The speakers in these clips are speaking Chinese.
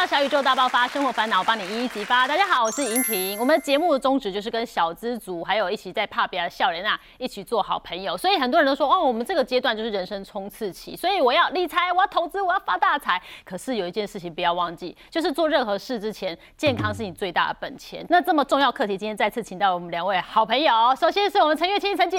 到小宇宙大爆发，生活烦恼帮你一一激发。大家好，我是莹婷。我们的节目的宗旨就是跟小资族，还有一起在帕比亚的笑脸啊，一起做好朋友。所以很多人都说，哦，我们这个阶段就是人生冲刺期，所以我要理财，我要投资，我要发大财。可是有一件事情不要忘记，就是做任何事之前，健康是你最大的本钱。那这么重要课题，今天再次请到我们两位好朋友。首先是我们陈月清陈姐，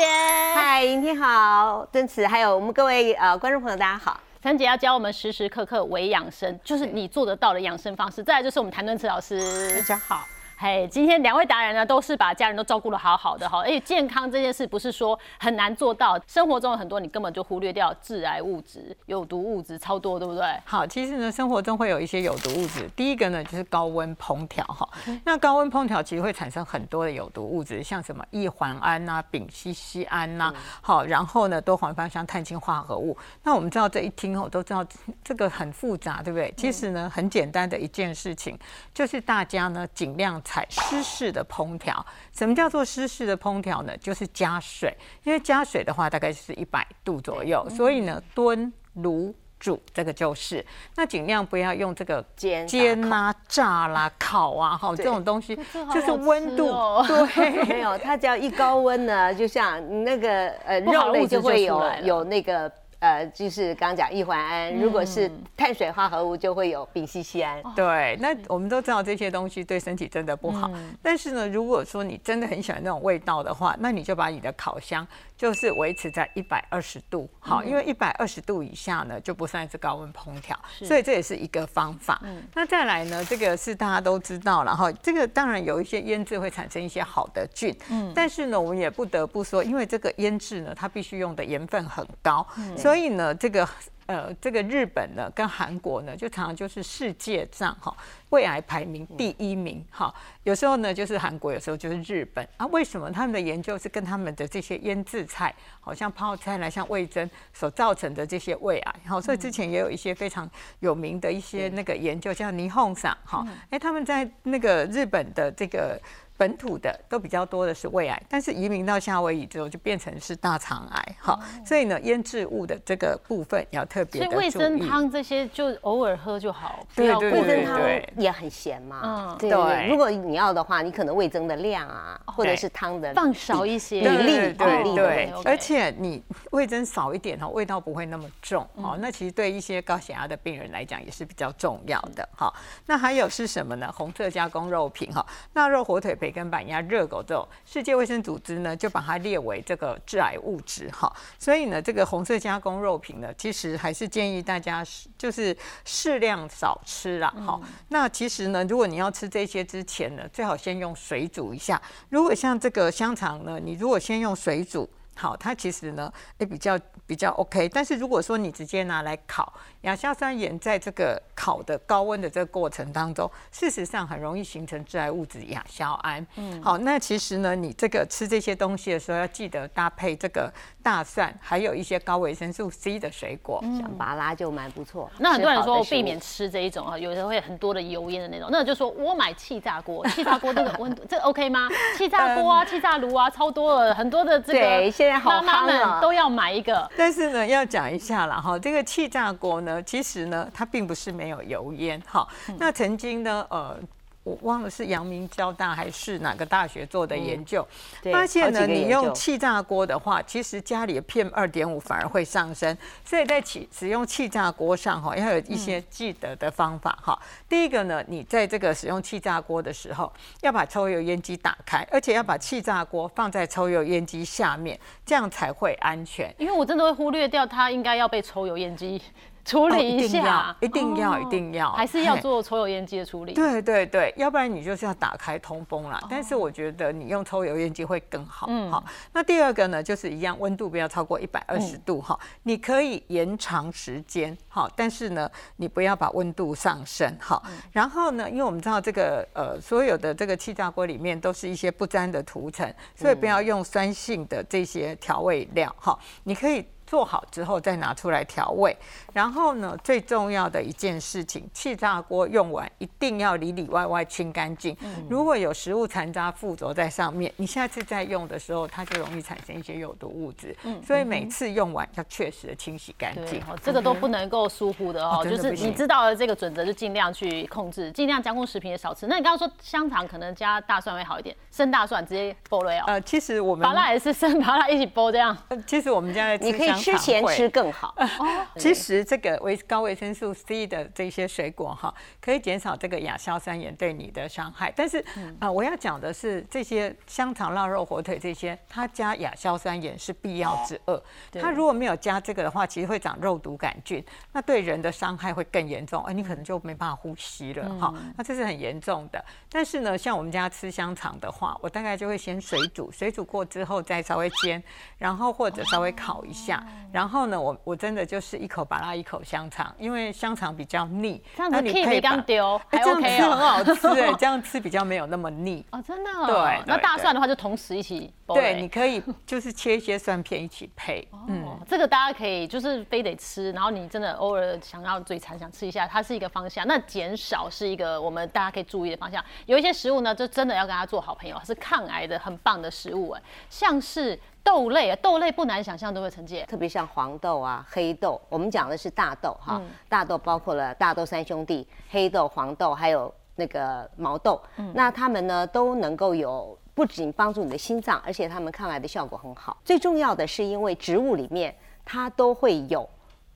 嗨，莹婷好，真慈，还有我们各位呃观众朋友，大家好。陈姐要教我们时时刻刻为养生，就是你做得到的养生方式。再来就是我们谭敦慈老师，大家好。嘿，今天两位达人呢，都是把家人都照顾的好好的哈，而且健康这件事不是说很难做到，生活中有很多你根本就忽略掉致癌物质、有毒物质超多，对不对？好，其实呢，生活中会有一些有毒物质，第一个呢就是高温烹调哈，那高温烹调其实会产生很多的有毒物质，像什么异环胺呐、丙烯酰胺呐，好，然后呢多环芳香碳氢化合物。那我们知道这一听哦，都知道这个很复杂，对不对？其实呢，很简单的一件事情，就是大家呢尽量采湿式的烹调。什么叫做湿式的烹调呢？就是加水，因为加水的话大概是一百度左右，所以呢炖、卤、煮这个就是。那尽量不要用这个煎煎啦、炸啦、烤啊，哈，这种东西就是温度哦对。没有，它只要一高温呢，就像那个呃肉类就就会有有那个呃，就是刚刚讲异环胺，如果是碳水化合物就会有丙烯酰胺。对，那我们都知道这些东西对身体真的不好。但是呢，如果说你真的很喜欢那种味道的话，那你就把你的烤箱就是维持在一百二十度，好，因为一百二十度以下呢就不算是高温烹调，所以这也是一个方法。那再来呢，这个是大家都知道了哈，这个当然有一些腌制会产生一些好的菌，但是呢，我们也不得不说，因为这个腌制呢，它必须用的盐分很高，所以呢，这个。呃，这个日本呢跟韩国呢，就常常就是世界上哈胃癌排名第一名哈。有时候呢就是韩国，有时候就是日本啊。为什么他们的研究是跟他们的这些腌制菜，好像泡菜来像味增所造成的这些胃癌？好，所以之前也有一些非常有名的一些那个研究，叫霓虹赏哈，哎，他们在那个日本的这个。本土的都比较多的是胃癌，但是移民到夏威夷之后就变成是大肠癌，好，所以呢腌制物的这个部分要特别的所以味增。汤这些就偶尔喝就好，不对味增汤也很咸嘛，嗯。对对。如果你要的话，你可能味增的量啊，或者是汤的放少一些。比例对对比例对 OK，OK。而且你味增少一点哦，味道不会那么重哦。那其实对一些高血压的病人来讲也是比较重要的哈。那还有是什么呢？红色加工肉品哈，腊肉、火腿、培根、板鸭、热狗这种，世界卫生组织呢就把它列为这个致癌物质哈。所以呢，这个红色加工肉品呢，其实还是建议大家就是适量少吃啦哈。那其实呢，如果你要吃这些之前呢，最好先用水煮一下。如果像这个香肠呢，你如果先用水煮。好，它其实呢也比较比较 OK，但是如果说你直接拿来烤，亚硝酸盐在这个烤的高温的这个过程当中，事实上很容易形成致癌物质亚硝胺。嗯，好，那其实呢，你这个吃这些东西的时候，要记得搭配这个大蒜，还有一些高维生素 C 的水果。像拔拉就蛮不错。那很多人说避免吃这一种啊，有的会很多的油烟的那种，那就说我买气炸锅，气炸锅这个温度这 OK 吗？气炸锅啊，气炸炉啊，超多了，很多的这个对现在好妈妈们都要买一个。但是呢，要讲一下了哈，这个气炸锅呢，其实呢，它并不是没有油烟哈。那曾经呢，呃。我忘了是阳明交大还是哪个大学做的研究，对发现呢，你用气炸锅的话，其实家里的 PM 二点五反而会上升，所以在起使用气炸锅上哈，要有一些记得的方法哈。第一个呢，你在这个使用气炸锅的时候，要把抽油烟机打开，而且要把气炸锅放在抽油烟机下面，这样才会安全。因为我真的会忽略掉它应该要被抽油烟机处哦理一一定要下，一定要哦一定要还是要做抽油烟机的处理。对对对，要不然你就是要打开通风哦啦。但是我觉得你用抽油烟机会更好。嗯，好。那第二个呢，就是一样，温度不要超过一百二嗯十度哈。你可以延长时间哈，但是呢，你不要把温度上升哈。嗯然后呢，因为我们知道这个呃，所有的这个气炸锅里面都是一些不粘的涂层，所以不要用酸性的这些调味料哈。你可以。做好之后再拿出来调味。然后呢，最重要的一件事情，气炸锅用完一定要里里外外清干净。如果有食物残渣附着在上面，你下次再用的时候，它就容易产生一些有毒物质。嗯所以每次用完要确实的清洗干净。这个都不能够疏忽的哦，就是你知道了这个准则，就尽量去控制，尽量加工食品也少吃。那你刚刚说香肠可能加大蒜会好一点，生大蒜直接剥了哦。呃，其实我们麻辣也是生麻辣一起剥这样。其实我们家在你可以吃前吃更好。哦，其实这个维高维生素 C 的这些水果哈，可以减少这个亚硝酸盐对你的伤害。但是啊，我要讲的是这些香肠、腊肉、火腿这些，它加亚硝酸盐是必要之恶。它如果没有加这个的话，其实会长肉毒杆菌，那对人的伤害会更严重，哎，你可能就没办法呼吸了哈。那这是很严重的。但是呢，像我们家吃香肠的话，我大概就会先水煮，水煮过之后再稍微煎，然后或者稍微烤一下，然后呢，我我真的就是一口把它一口香肠，因为香肠比较腻，这样子可以刚丢，这样吃很好吃 哎，这样吃比较没有那么腻哦，真的。对，那大蒜的话就同时一起。对，你可以就是切一些蒜片一起配。嗯，这个大家可以就是非得吃，然后你真的偶尔想要嘴馋想吃一下，它是一个方向。那减少是一个我们大家可以注意的方向。有一些食物呢，就真的要跟它做好朋友，是抗癌的很棒的食物哎，像是。豆类啊，豆类不难想象都会成芥，特别像黄豆啊、黑豆。我们讲的是大豆哈，大豆包括了大豆三兄弟、黑豆、黄豆，还有那个毛豆。那它们呢都能够有不仅帮助你的心脏，而且它们抗癌的效果很好。最重要的是，因为植物里面它都会有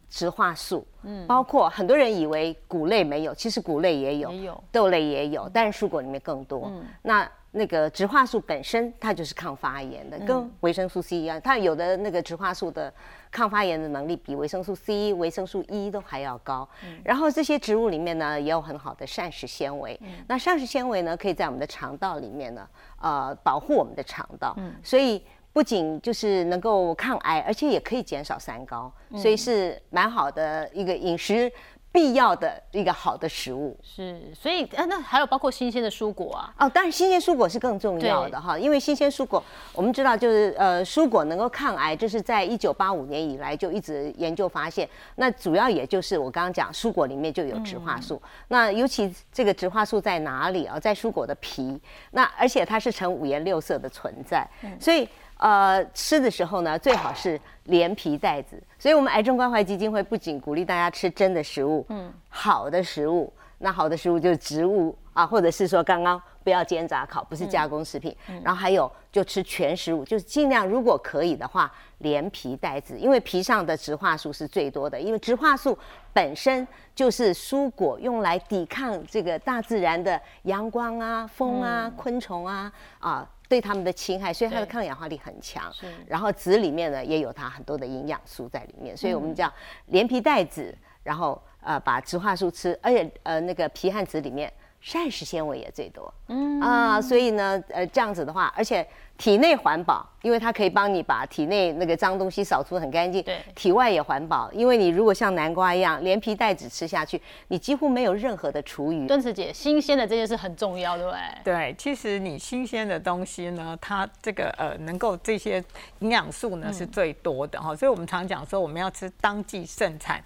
植化素，嗯，包括很多人以为谷类没有，其实谷类也有，也有豆类也有，但是蔬果里面更多。那那个植化素本身它就是抗发炎的，跟维生素 C 一样，它有的那个植化素的抗发炎的能力比维生素 C、维生素 E 都还要高。然后这些植物里面呢也有很好的膳食纤维，那膳食纤维呢可以在我们的肠道里面呢，呃，保护我们的肠道，所以不仅就是能够抗癌，而且也可以减少三高，所以是蛮好的一个饮食。必要的一个好的食物是，所以啊，那还有包括新鲜的蔬果啊。哦，当然新鲜蔬果是更重要的哈，因为新鲜蔬果我们知道就是呃，蔬果能够抗癌，就是在一九八五年以来就一直研究发现。那主要也就是我刚刚讲，蔬果里面就有植化素。那尤其这个植化素在哪里啊？在蔬果的皮。那而且它是呈五颜六色的存在，所以。呃，吃的时候呢，最好是连皮带籽。所以，我们癌症关怀基金会不仅鼓励大家吃真的食物，嗯，好的食物，那好的食物就是植物啊，或者是说刚刚不要煎炸烤，不是加工食品。然后还有就吃全食物，就是尽量如果可以的话，连皮带籽，因为皮上的植化素是最多的，因为植化素本身就是蔬果用来抵抗这个大自然的阳光啊、风啊、昆虫啊啊。对它们的侵害，所以它的抗氧化力很强。然后籽里面呢也有它很多的营养素在里面，所以我们叫连皮带籽，然后呃把植化素吃，而且呃那个皮和籽里面膳食纤维也最多。嗯啊，所以呢呃这样子的话，而且。体内环保，因为它可以帮你把体内那个脏东西扫除很干净。对，体外也环保，因为你如果像南瓜一样连皮带籽吃下去，你几乎没有任何的厨余。敦慈姐，新鲜的这件事很重要，对不对？对，其实你新鲜的东西呢，它这个呃能够这些营养素呢是最多的哈，所以我们常讲说我们要吃当季盛产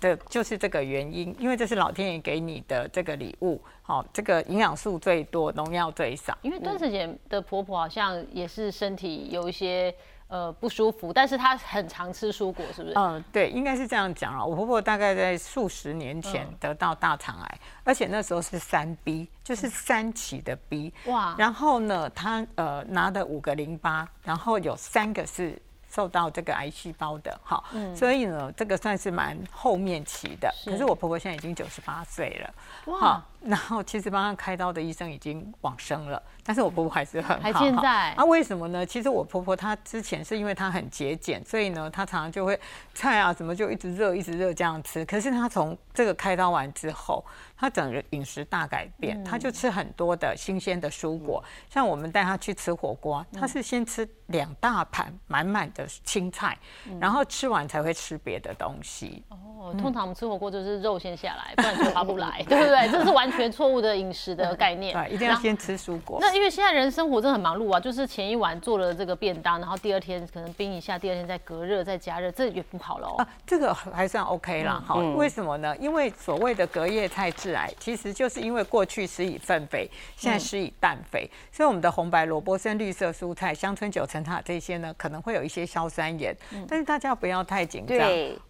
的，就是这个原因，因为这是老天爷给你的这个礼物。好，这个营养素最多，农药最少。因为端子姐的婆婆好像也是身体有一些呃不舒服，但是她很常吃蔬果，是不是？嗯，对，应该是这样讲啊。我婆婆大概在数十年前得到大肠癌，而且那时候是三 B，就是三期的 B。哇！然后呢，她呃拿的五个淋巴，然后有三个是。受到这个癌细胞的哈，所以呢，这个算是蛮后面期的。可是我婆婆现在已经九十八岁了，哇！然后其实帮他开刀的医生已经往生了，但是我婆婆还是很好。还健在？啊？为什么呢？其实我婆婆她之前是因为她很节俭，所以呢，她常常就会菜啊什么就一直热一直热这样吃。可是她从这个开刀完之后，她整个饮食大改变，她就吃很多的新鲜的蔬果。像我们带她去吃火锅，她是先吃两大盘满满的青菜，然后吃完才会吃别的东西。哦，通常我们吃火锅就是肉先下来，不然就 划不来，对不对？这是完。全错误的饮食的概念。对，一定要先吃蔬果。那因为现在人生活真的很忙碌啊，就是前一晚做了这个便当，然后第二天可能冰一下，第二天再隔热再加热，这也不好了哦。这个还算 OK 啦，好，为什么呢？因为所谓的隔夜菜致癌，其实就是因为过去施以粪肥，现在施以氮肥，所以我们的红白萝卜、深绿色蔬菜、乡村九层塔这些呢，可能会有一些硝酸盐，但是大家不要太紧张。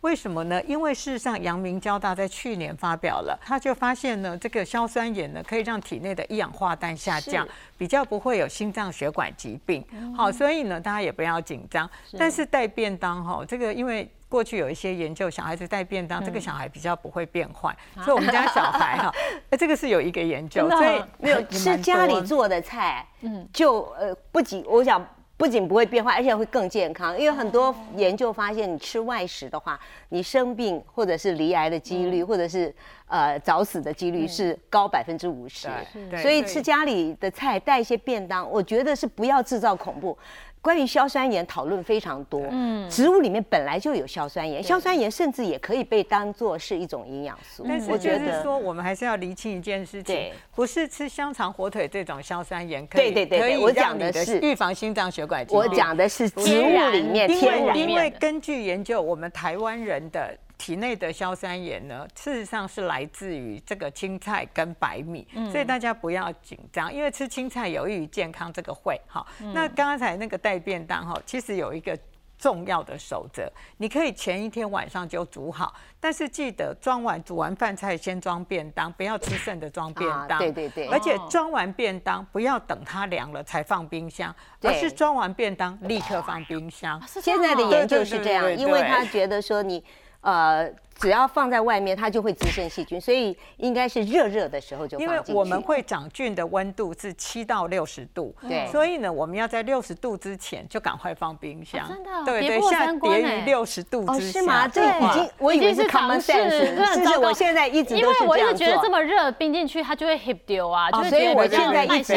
为什么呢？因为事实上，阳明交大在去年发表了，他就发现呢，这个硝酸盐呢，可以让体内的一氧化氮下降，比较不会有心脏血管疾病。好，所以呢，大家也不要紧张。但是带便当哈，这个因为过去有一些研究，小孩子带便当，这个小孩比较不会变坏。所以我们家小孩哈，哎，这个是有一个研究，所以没有吃家里做的菜，嗯，就呃不仅我想。不仅不会变坏，而且会更健康。因为很多研究发现，你吃外食的话，你生病或者是离癌的几率，或者是呃早死的几率是高百分之五十。所以吃家里的菜，带一些便当，我觉得是不要制造恐怖。关于硝酸盐讨论非常多，嗯，植物里面本来就有硝酸盐，硝酸盐甚至也可以被当做是一种营养素。但是我觉得说，我们还是要厘清一件事情，不是吃香肠、火腿这种硝酸盐可以，对对对，我讲的是预防心脏血管疾病。我讲的是植物里面天然，因为根据研究，我们台湾人的。体内的硝酸盐呢，事实上是来自于这个青菜跟白米，所以大家不要紧张，因为吃青菜有益于健康，这个会好。那刚才那个带便当哈，其实有一个重要的守则，你可以前一天晚上就煮好，但是记得装完煮完饭菜先装便当，不要吃剩的装便当。对对对。而且装完便当不要等它凉了才放冰箱，而是装完便当立刻放冰箱。现在的研究是这样，因为他觉得说你。呃，只要放在外面，它就会滋生细菌，所以应该是热热的时候就放因为我们会长菌的温度是七到六十度，对，所以呢，我们要在六十度之前就赶快放冰箱。真的，对对，下跌于六十度之下。是吗？这已经我以为是 common sense，是我现在一直因为我一直觉得这么热冰进去它就会 hip 丢啊，所以我现在一直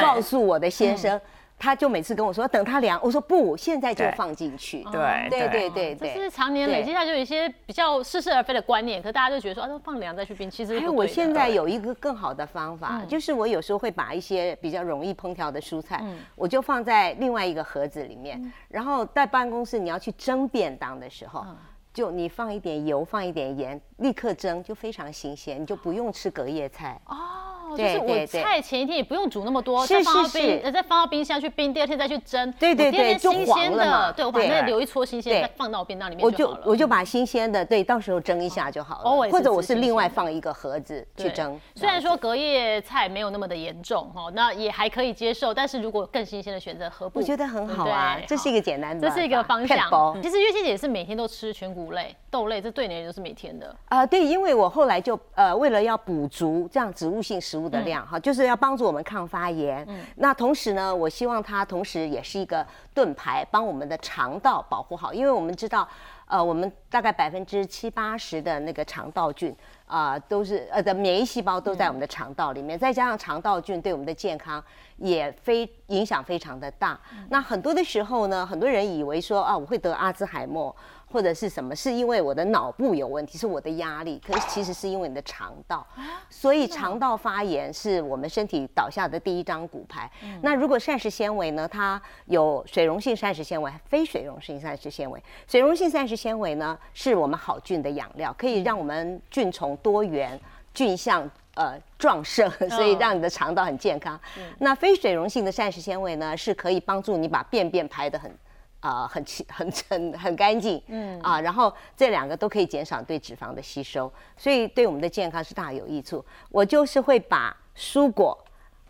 告诉我的先生。他就每次跟我说等它凉，我说不，现在就放进去。对对。对对对，就是常年累积下就有一些比较似是而非的观念，可大家就觉得说啊，都放凉再去冰，其实。还有我现在有一个更好的方法，就是我有时候会把一些比较容易烹调的蔬菜，我就放在另外一个盒子里面，然后在办公室你要去蒸便当的时候，就你放一点油，放一点盐，立刻蒸就非常新鲜，你就不用吃隔夜菜。哦。就是我菜前一天也不用煮那么多，再放到冰，再放到冰箱去冰，第二天再去蒸。对对对，新鲜的，对我把那留一撮新鲜，再放到便当里面就好了。我就把新鲜的，对，到时候蒸一下就好了。或者我是另外放一个盒子去蒸。虽然说隔夜菜没有那么的严重哈，那也还可以接受。但是如果更新鲜的选择，何不？我觉得很好啊，这是一个简单的，这是一个方向。其实月仙姐是每天都吃全谷类、豆类，这对你就是每天的。啊，对，因为我后来就呃，为了要补足这样植物性食物的量哈，就是。要帮助我们抗发炎，嗯，那同时呢，我希望它同时也是一个盾牌，帮我们的肠道保护好，因为我们知道，呃，我们大概百分之七八十的那个肠道菌啊，都是呃的免疫细胞都在我们的肠道里面，再加上肠道菌对我们的健康也非影响非常的大。那很多的时候呢，很多人以为说啊，我会得阿兹海默。或者是什么？是因为我的脑部有问题，是我的压力。可是其实是因为你的肠道，所以肠道发炎是我们身体倒下的第一张骨牌。那如果膳食纤维呢？它有水溶性膳食纤维、非水溶性膳食纤维。水溶性膳食纤维呢，是我们好菌的养料，可以让我们菌虫多元、菌相呃壮盛，所以让你的肠道很健康。那非水溶性的膳食纤维呢，是可以帮助你把便便排得很。啊，很清、很很很干净，嗯啊，然后这两个都可以减少对脂肪的吸收，所以对我们的健康是大有益处。我就是会把蔬果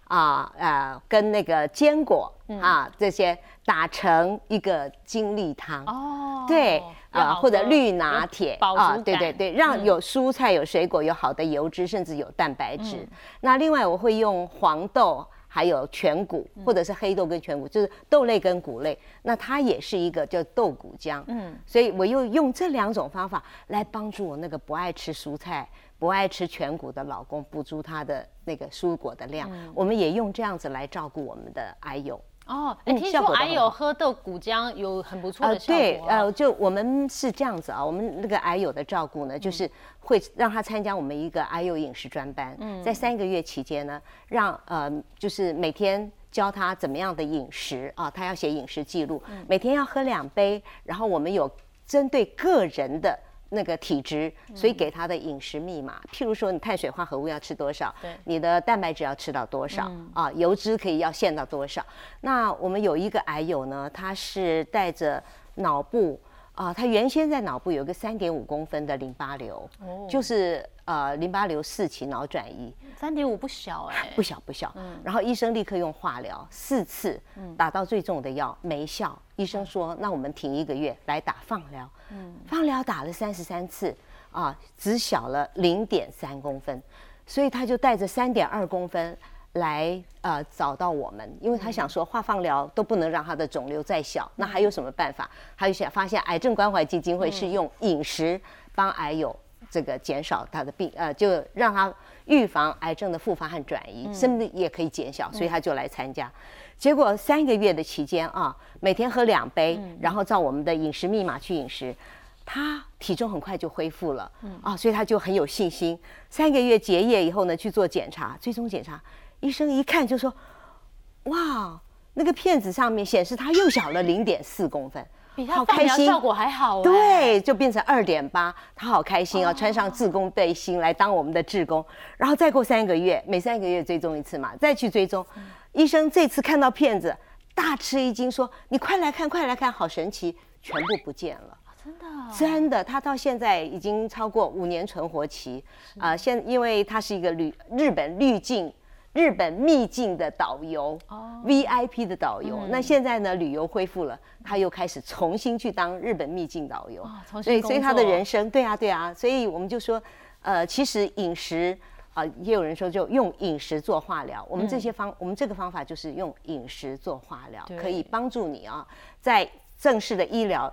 啊呃跟那个坚果啊这些打成一个精力汤哦，对啊，或者绿拿铁啊，对对对，让有蔬菜、有水果、有好的油脂，甚至有蛋白质。那另外我会用黄豆。还有全谷，或者是黑豆跟全谷，就是豆类跟谷类，那它也是一个叫豆谷浆。嗯，所以我又用这两种方法来帮助我那个不爱吃蔬菜、不爱吃全谷的老公补足他的那个蔬果的量。我们也用这样子来照顾我们的爱友。哦，哎，听说癌友喝豆谷浆有很不错的效对，果啊。呃，就我们是这样子啊，我们那个癌友的照顾呢，就是会让他参加我们一个癌友饮食专班，在三个月期间呢，让呃，就是每天教他怎么样的饮食啊，他要写饮食记录，每天要喝两杯，然后我们有针对个人的。那个体质，所以给他的饮食密码，譬如说你碳水化合物要吃多少，对。你的蛋白质要吃到多少、啊，油脂可以要限到多少。那我们有一个癌友呢，他是带着脑部啊，他原先在脑部有一个三点五公分的淋巴瘤，哦。就是呃淋巴瘤四期脑转移，三点五不小哎，不小不小。然后医生立刻用化疗四次，打到最重的药没效，医生说那我们停一个月来打放疗。放疗打了三十三次啊，只小了零点三公分，所以他就带着三点二公分。来呃找到我们，因为他想说化放疗都不能让他的肿瘤再小，那还有什么办法？他就想发现癌症关怀基金会是用饮食帮癌友这个减少他的病，呃，就让他预防癌症的复发和转移，甚至也可以减小，所以他就来参加。结果三个月的期间啊，每天喝两杯，然后照我们的饮食密码去饮食，他体重很快就恢复了，啊，所以他就很有信心。三个月结业以后呢，去做检查，最终检查，医生一看就说，哇，那个片子上面显示他又小了零点四公分，比他开心效果还好哎。对，就变成二点八，他好开心哦！穿上志工背心来当我们的志工，然后再过三个月，每三个月追踪一次嘛，再去追踪。医生这次看到片子，大吃一惊，说：“你快来看，快来看，好神奇，全部不见了。”真的，真的，他到现在已经超过五年存活期啊！现因为他是一个滤日本滤镜。日本秘境的导游，VIP 的导游。那现在呢，旅游恢复了，他又开始重新去当日本秘境导游。对，所以他的人生，对啊，对啊。所以我们就说，呃，其实饮食啊，也有人说就用饮食做化疗。我们这些方，我们这个方法就是用饮食做化疗，可以帮助你啊，在正式的医疗，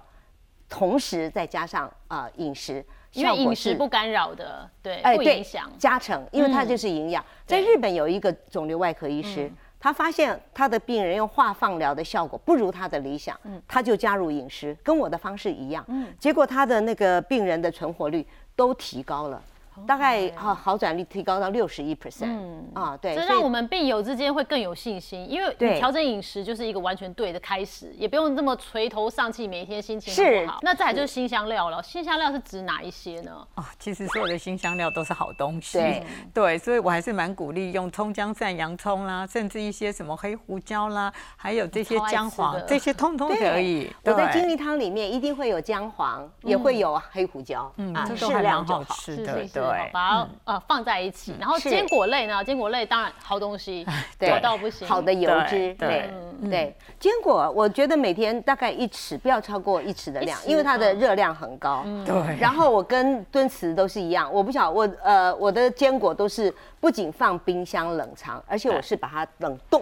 同时再加上啊饮食。因为饮食不干扰的，对，不影响加成，因为它就是营养。在日本有一个肿瘤外科医师，他发现他的病人用化放疗的效果不如他的理想，他就加入饮食，跟我的方式一样，结果他的那个病人的存活率都提高了。大概好好转率提高到六十一 percent，嗯啊，对，这让我们病友之间会更有信心，因为你调整饮食就是一个完全对的开始，也不用这么垂头丧气，每天心情不好。那再来就是新香料了，新香料是指哪一些呢？哦，其实所有的新香料都是好东西，对对，所以我还是蛮鼓励用葱姜蒜洋葱啦，甚至一些什么黑胡椒啦，还有这些姜黄，这些通通可以。我在金利汤里面一定会有姜黄，也会有黑胡椒，嗯，适量就好吃的，对。把它呃放在一起，然后坚果类呢？坚果类当然好东西，好到不行。好的油脂，对对。坚果我觉得每天大概一匙，不要超过一匙的量，因为它的热量很高。对。然后我跟敦慈都是一样，我不晓我呃我的坚果都是不仅放冰箱冷藏，而且我是把它冷冻。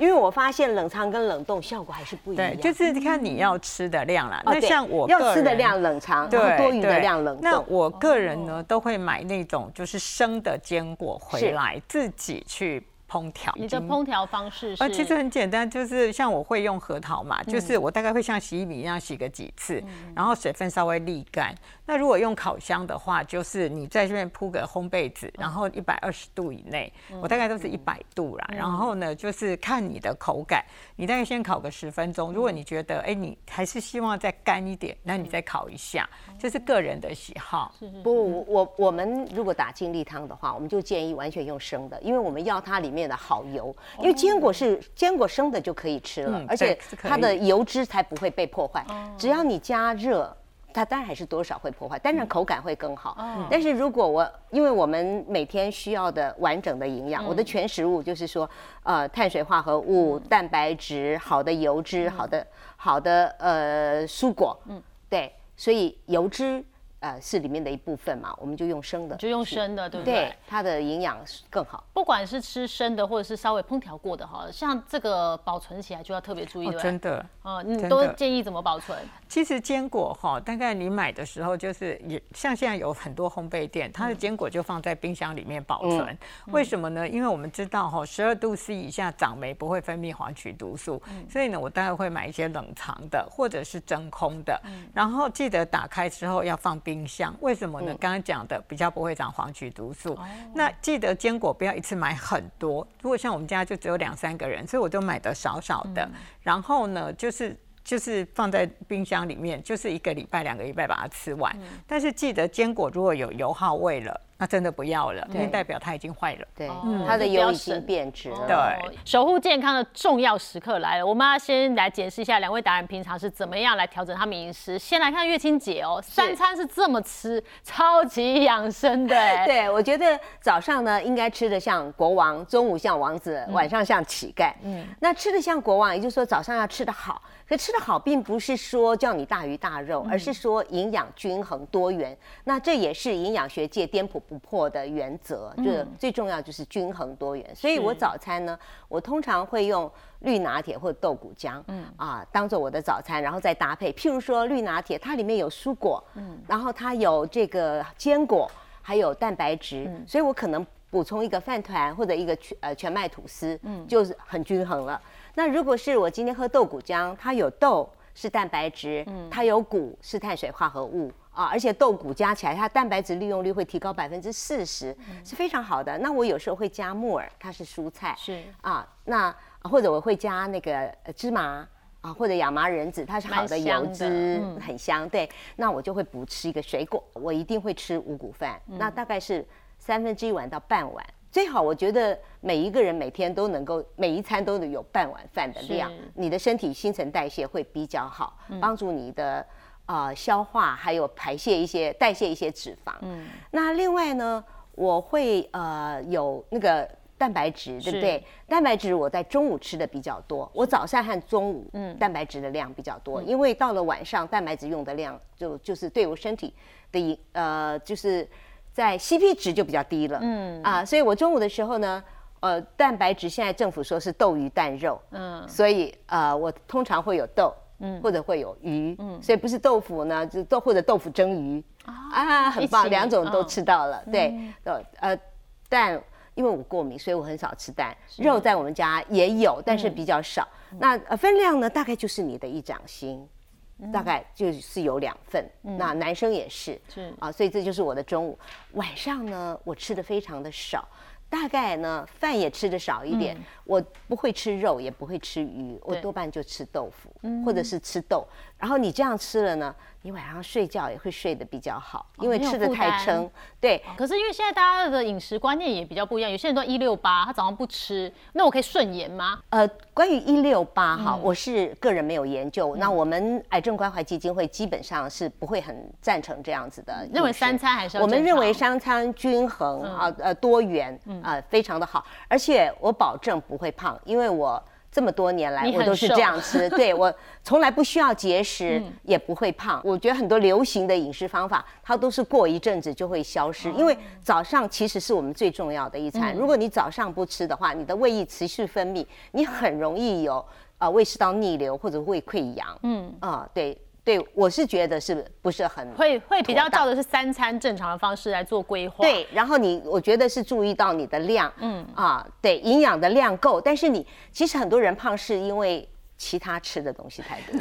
因为我发现冷藏跟冷冻效果还是不一样，对，就是看你要吃的量啦。那像我要吃的量冷藏，对，多余的量冷冻。那我个人呢，都会买那种就是生的坚果回来，自己去。烹调，你的烹调方式是？呃，其实很简单，就是像我会用核桃嘛，就是我大概会像洗米一样洗个几次，然后水分稍微沥干。那如果用烤箱的话，就是你在这边铺个烘焙纸，然后一百二十度以内，我大概都是一百度啦。然后呢，就是看你的口感，你大概先烤个十分钟。如果你觉得哎，你还是希望再干一点，那你再烤一下，这是个人的喜好。不，我我们如果打精力汤的话，我们就建议完全用生的，因为我们要它里面。的好油，因为坚果是坚果生的就可以吃了，而且它的油脂才不会被破坏。只要你加热，它当然还是多少会破坏，当然口感会更好。但是如果我，因为我们每天需要的完整的营养，我的全食物就是说，呃，碳水化合物、蛋白质、好的油脂、好的好的呃蔬果，嗯，对，所以油脂。呃是里面的一部分嘛，我们就用生的，就用生的，对不对？对，它的营养更好。不管是吃生的，或者是稍微烹调过的哈，像这个保存起来就要特别注意，对真的，哦，你都建议怎么保存？其实坚果哈，大概你买的时候就是也像现在有很多烘焙店，它的坚果就放在冰箱里面保存。为什么呢？因为我们知道哈，十二度 C 以下长霉不会分泌黄曲毒素，所以呢，我大概会买一些冷藏的或者是真空的，然后记得打开之后要放冰箱。为什么呢？刚刚讲的比较不会长黄曲毒素。那记得坚果不要一次买很多，如果像我们家就只有两三个人，所以我就买的少少的。然后呢，就是。就是放在冰箱里面，就是一个礼拜、两个礼拜把它吃完。但是记得坚果如果有油耗味了。那真的不要了，因为代表它已经坏了。对，它的油已经变质了。对，守护健康的重要时刻来了，我们要先来解释一下两位达人平常是怎么样来调整他们饮食。先来看月清姐哦，三餐是这么吃，超级养生的。对，我觉得早上呢应该吃的像国王，中午像王子，晚上像乞丐。嗯，那吃的像国王，也就是说早上要吃的好。可吃的好，并不是说叫你大鱼大肉，而是说营养均衡多元。那这也是营养学界颠扑。不破的原则，就是最重要就是均衡多元。所以我早餐呢，我通常会用绿拿铁或者豆谷浆，嗯啊，当做我的早餐，然后再搭配。譬如说绿拿铁，它里面有蔬果，嗯，然后它有这个坚果，还有蛋白质，所以我可能补充一个饭团或者一个全呃全麦吐司，嗯，就是很均衡了。那如果是我今天喝豆谷浆，它有豆是蛋白质，嗯，它有谷是碳水化合物。啊，而且豆谷加起来，它蛋白质利用率会提高百分之四十，是非常好的。那我有时候会加木耳，它是蔬菜，是啊。那或者我会加那个芝麻啊，或者亚麻仁子，它是好的油脂，很香。对，那我就会补吃一个水果，我一定会吃五谷饭，那大概是三分之一碗到半碗，最好我觉得每一个人每天都能够每一餐都能有半碗饭的量，你的身体新陈代谢会比较好，帮助你的。啊，消化还有排泄一些代谢一些脂肪。嗯，那另外呢，我会呃有那个蛋白质，对不对？蛋白质我在中午吃的比较多，我早上和中午嗯蛋白质的量比较多，因为到了晚上蛋白质用的量就就是对我身体的呃就是在 CP 值就比较低了。嗯啊，所以我中午的时候呢，呃蛋白质现在政府说是豆鱼蛋肉，嗯，所以呃我通常会有豆。嗯，或者会有鱼，嗯，所以不是豆腐呢，就豆或者豆腐蒸鱼。啊，很棒，两种都吃到了，对，呃呃，蛋，因为我过敏，所以我很少吃蛋。肉在我们家也有，但是比较少。那呃分量呢，大概就是你的一掌心，大概就是有两份。那男生也是，是。啊，所以这就是我的中午。晚上呢，我吃的非常的少。大概呢，饭也吃的少一点。我不会吃肉，也不会吃鱼，我多半就吃豆腐，或者是吃豆。然后你这样吃了呢？你晚上睡觉也会睡得比较好，因为吃的太撑。对，可是因为现在大家的饮食观念也比较不一样，有些人都一六八，他早上不吃，那我可以顺延吗？呃，关于一六八哈，我是个人没有研究。那我们癌症关怀基金会基本上是不会很赞成这样子的。认为三餐还是我们认为三餐均衡啊，呃，多元啊，非常的好。而且我保证不会胖，因为我。这么多年来，我都是这样吃，对我从来不需要节食，也不会胖。我觉得很多流行的饮食方法，它都是过一阵子就会消失，因为早上其实是我们最重要的一餐。如果你早上不吃的话，你的胃液持续分泌，你很容易有啊胃食道逆流或者胃溃疡。嗯啊，对。对，我是觉得是不是很会会比较照的是三餐正常的方式来做规划。对，然后你我觉得是注意到你的量，嗯啊，对，营养的量够。但是你其实很多人胖是因为其他吃的东西太多。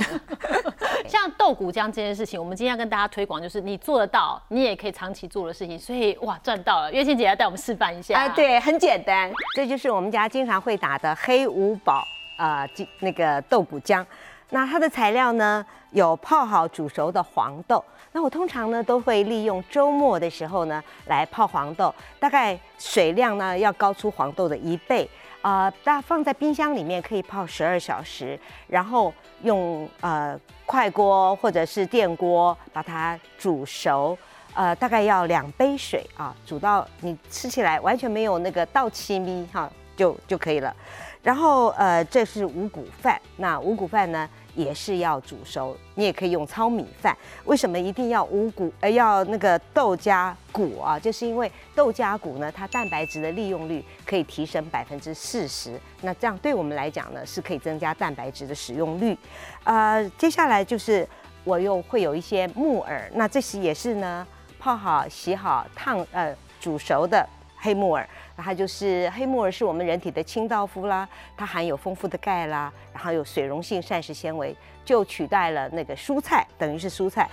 像豆谷浆这件事情，我们今天要跟大家推广，就是你做得到，你也可以长期做的事情。所以哇，赚到了！月清姐要带我们示范一下啊，对，很简单，这就是我们家经常会打的黑五宝啊，那个豆谷浆。那它的材料呢，有泡好煮熟的黄豆。那我通常呢都会利用周末的时候呢来泡黄豆，大概水量呢要高出黄豆的一倍啊。大放在冰箱里面可以泡十二小时，然后用呃快锅或者是电锅把它煮熟，呃大概要两杯水啊，煮到你吃起来完全没有那个倒气咪哈就就可以了。然后呃，这是五谷饭。那五谷饭呢，也是要煮熟。你也可以用糙米饭。为什么一定要五谷？呃，要那个豆加谷啊？就是因为豆加谷呢，它蛋白质的利用率可以提升百分之四十。那这样对我们来讲呢，是可以增加蛋白质的使用率。呃，接下来就是我又会有一些木耳，那这些也是呢，泡好、洗好、烫呃煮熟的黑木耳。那它就是黑木耳，是我们人体的清道夫啦，它含有丰富的钙啦，然后有水溶性膳食纤维，就取代了那个蔬菜，等于是蔬菜。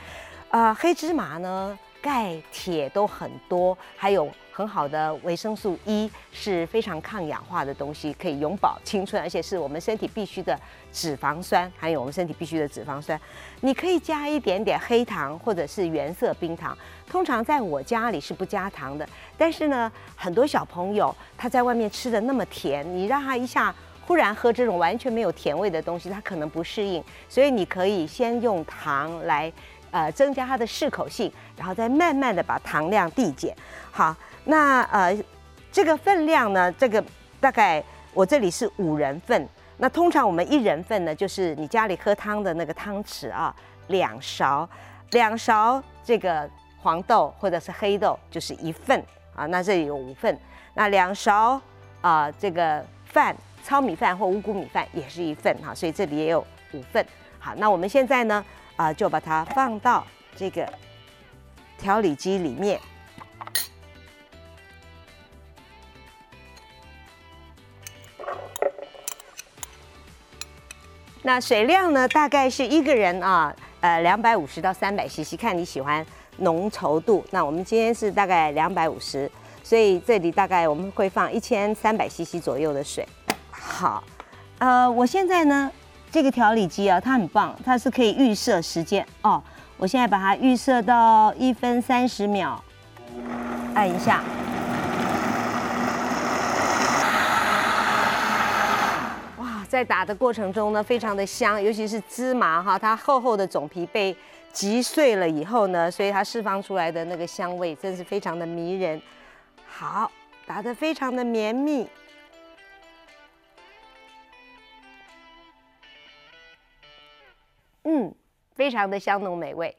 啊，黑芝麻呢，钙、铁都很多，还有很好的维生素 E，是非常抗氧化的东西，可以永葆青春，而且是我们身体必须的脂肪酸，还有我们身体必须的脂肪酸。你可以加一点点黑糖或者是原色冰糖。通常在我家里是不加糖的，但是呢，很多小朋友他在外面吃的那么甜，你让他一下忽然喝这种完全没有甜味的东西，他可能不适应。所以你可以先用糖来，呃，增加它的适口性，然后再慢慢的把糖量递减。好，那呃，这个分量呢，这个大概我这里是五人份。那通常我们一人份呢，就是你家里喝汤的那个汤匙啊，两勺，两勺这个。黄豆或者是黑豆就是一份啊，那这里有五份，那两勺啊这个饭糙米饭或五谷米饭也是一份哈，所以这里也有五份。好，那我们现在呢啊就把它放到这个调理机里面。那水量呢大概是一个人啊呃两百五十到三百 CC，看你喜欢。浓稠度，那我们今天是大概两百五十，所以这里大概我们会放一千三百 CC 左右的水。好，呃，我现在呢，这个调理机啊，它很棒，它是可以预设时间哦。我现在把它预设到一分三十秒，按一下。哇，在打的过程中呢，非常的香，尤其是芝麻哈，它厚厚的种皮被。击碎了以后呢，所以它释放出来的那个香味真是非常的迷人。好，打得非常的绵密，嗯，非常的香浓美味。